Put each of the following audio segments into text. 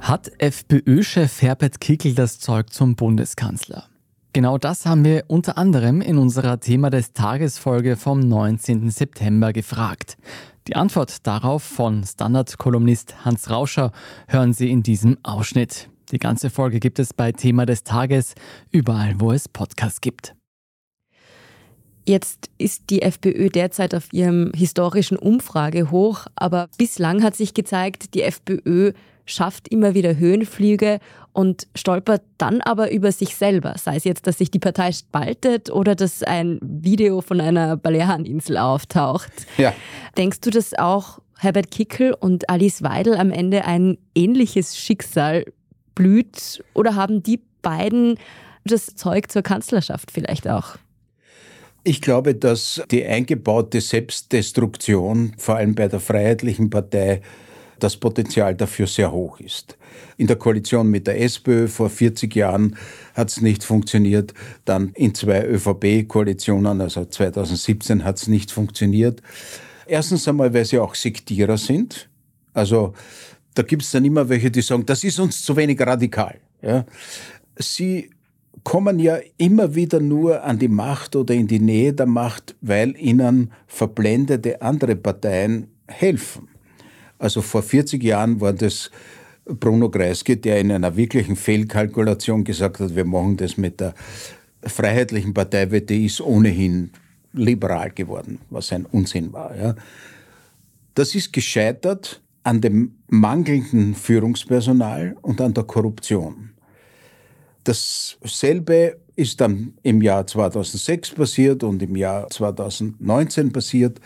Hat FPÖ-Chef Herbert Kickl das Zeug zum Bundeskanzler? Genau das haben wir unter anderem in unserer Thema des Tagesfolge vom 19. September gefragt. Die Antwort darauf von Standard-Kolumnist Hans Rauscher hören Sie in diesem Ausschnitt. Die ganze Folge gibt es bei Thema des Tages, überall wo es Podcasts gibt. Jetzt ist die FPÖ derzeit auf ihrem historischen Umfragehoch, aber bislang hat sich gezeigt, die FPÖ schafft immer wieder Höhenflüge und stolpert dann aber über sich selber. Sei es jetzt, dass sich die Partei spaltet oder dass ein Video von einer Baleareninsel auftaucht. Ja. Denkst du, dass auch Herbert Kickel und Alice Weidel am Ende ein ähnliches Schicksal blüht? Oder haben die beiden das Zeug zur Kanzlerschaft vielleicht auch? Ich glaube, dass die eingebaute Selbstdestruktion, vor allem bei der Freiheitlichen Partei, das Potenzial dafür sehr hoch ist. In der Koalition mit der SPÖ vor 40 Jahren hat es nicht funktioniert. Dann in zwei ÖVP-Koalitionen, also 2017 hat es nicht funktioniert. Erstens einmal, weil sie auch Sektierer sind. Also da gibt es dann immer welche, die sagen, das ist uns zu wenig radikal. Ja. Sie kommen ja immer wieder nur an die Macht oder in die Nähe der Macht, weil ihnen verblendete andere Parteien helfen. Also vor 40 Jahren war das Bruno Kreisky, der in einer wirklichen Fehlkalkulation gesagt hat, wir machen das mit der Freiheitlichen Partei, weil die ist ohnehin liberal geworden, was ein Unsinn war. Ja. Das ist gescheitert an dem mangelnden Führungspersonal und an der Korruption. Dasselbe ist dann im Jahr 2006 passiert und im Jahr 2019 passiert.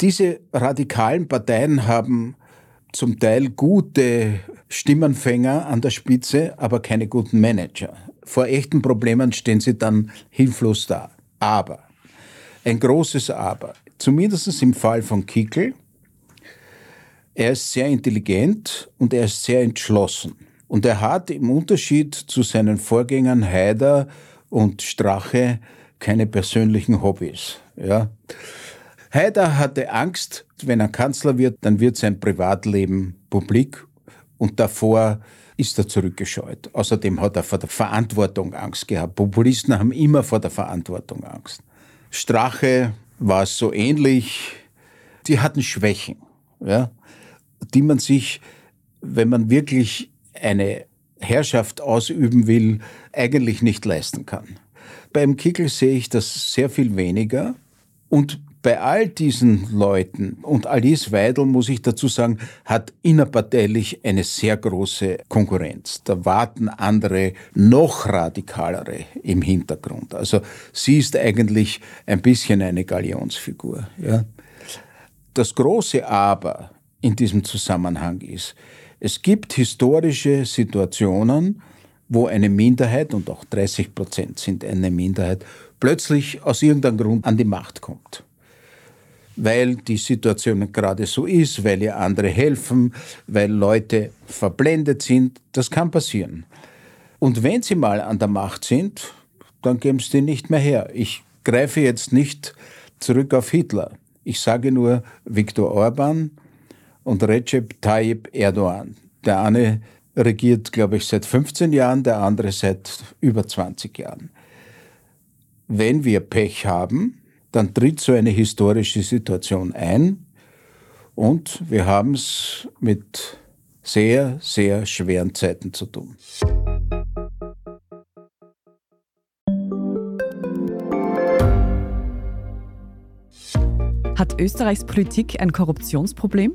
Diese radikalen Parteien haben zum Teil gute Stimmenfänger an der Spitze, aber keine guten Manager. Vor echten Problemen stehen sie dann hilflos da. Aber, ein großes Aber, zumindest im Fall von Kickel, er ist sehr intelligent und er ist sehr entschlossen. Und er hat im Unterschied zu seinen Vorgängern Haider und Strache keine persönlichen Hobbys. Ja. Haider hatte Angst, wenn er Kanzler wird, dann wird sein Privatleben publik und davor ist er zurückgescheut. Außerdem hat er vor der Verantwortung Angst gehabt. Populisten haben immer vor der Verantwortung Angst. Strache war es so ähnlich. Die hatten Schwächen, ja, die man sich, wenn man wirklich eine Herrschaft ausüben will, eigentlich nicht leisten kann. Beim Kickel sehe ich das sehr viel weniger. Und bei all diesen Leuten und Alice Weidel, muss ich dazu sagen, hat innerparteilich eine sehr große Konkurrenz. Da warten andere, noch radikalere im Hintergrund. Also sie ist eigentlich ein bisschen eine Galionsfigur. Ja. Das große Aber in diesem Zusammenhang ist, es gibt historische Situationen, wo eine Minderheit, und auch 30 Prozent sind eine Minderheit, plötzlich aus irgendeinem Grund an die Macht kommt. Weil die Situation gerade so ist, weil ihr andere helfen, weil Leute verblendet sind, das kann passieren. Und wenn sie mal an der Macht sind, dann geben sie die nicht mehr her. Ich greife jetzt nicht zurück auf Hitler. Ich sage nur Viktor Orban, und Recep Tayyip Erdogan. Der eine regiert, glaube ich, seit 15 Jahren, der andere seit über 20 Jahren. Wenn wir Pech haben, dann tritt so eine historische Situation ein und wir haben es mit sehr, sehr schweren Zeiten zu tun. Hat Österreichs Politik ein Korruptionsproblem?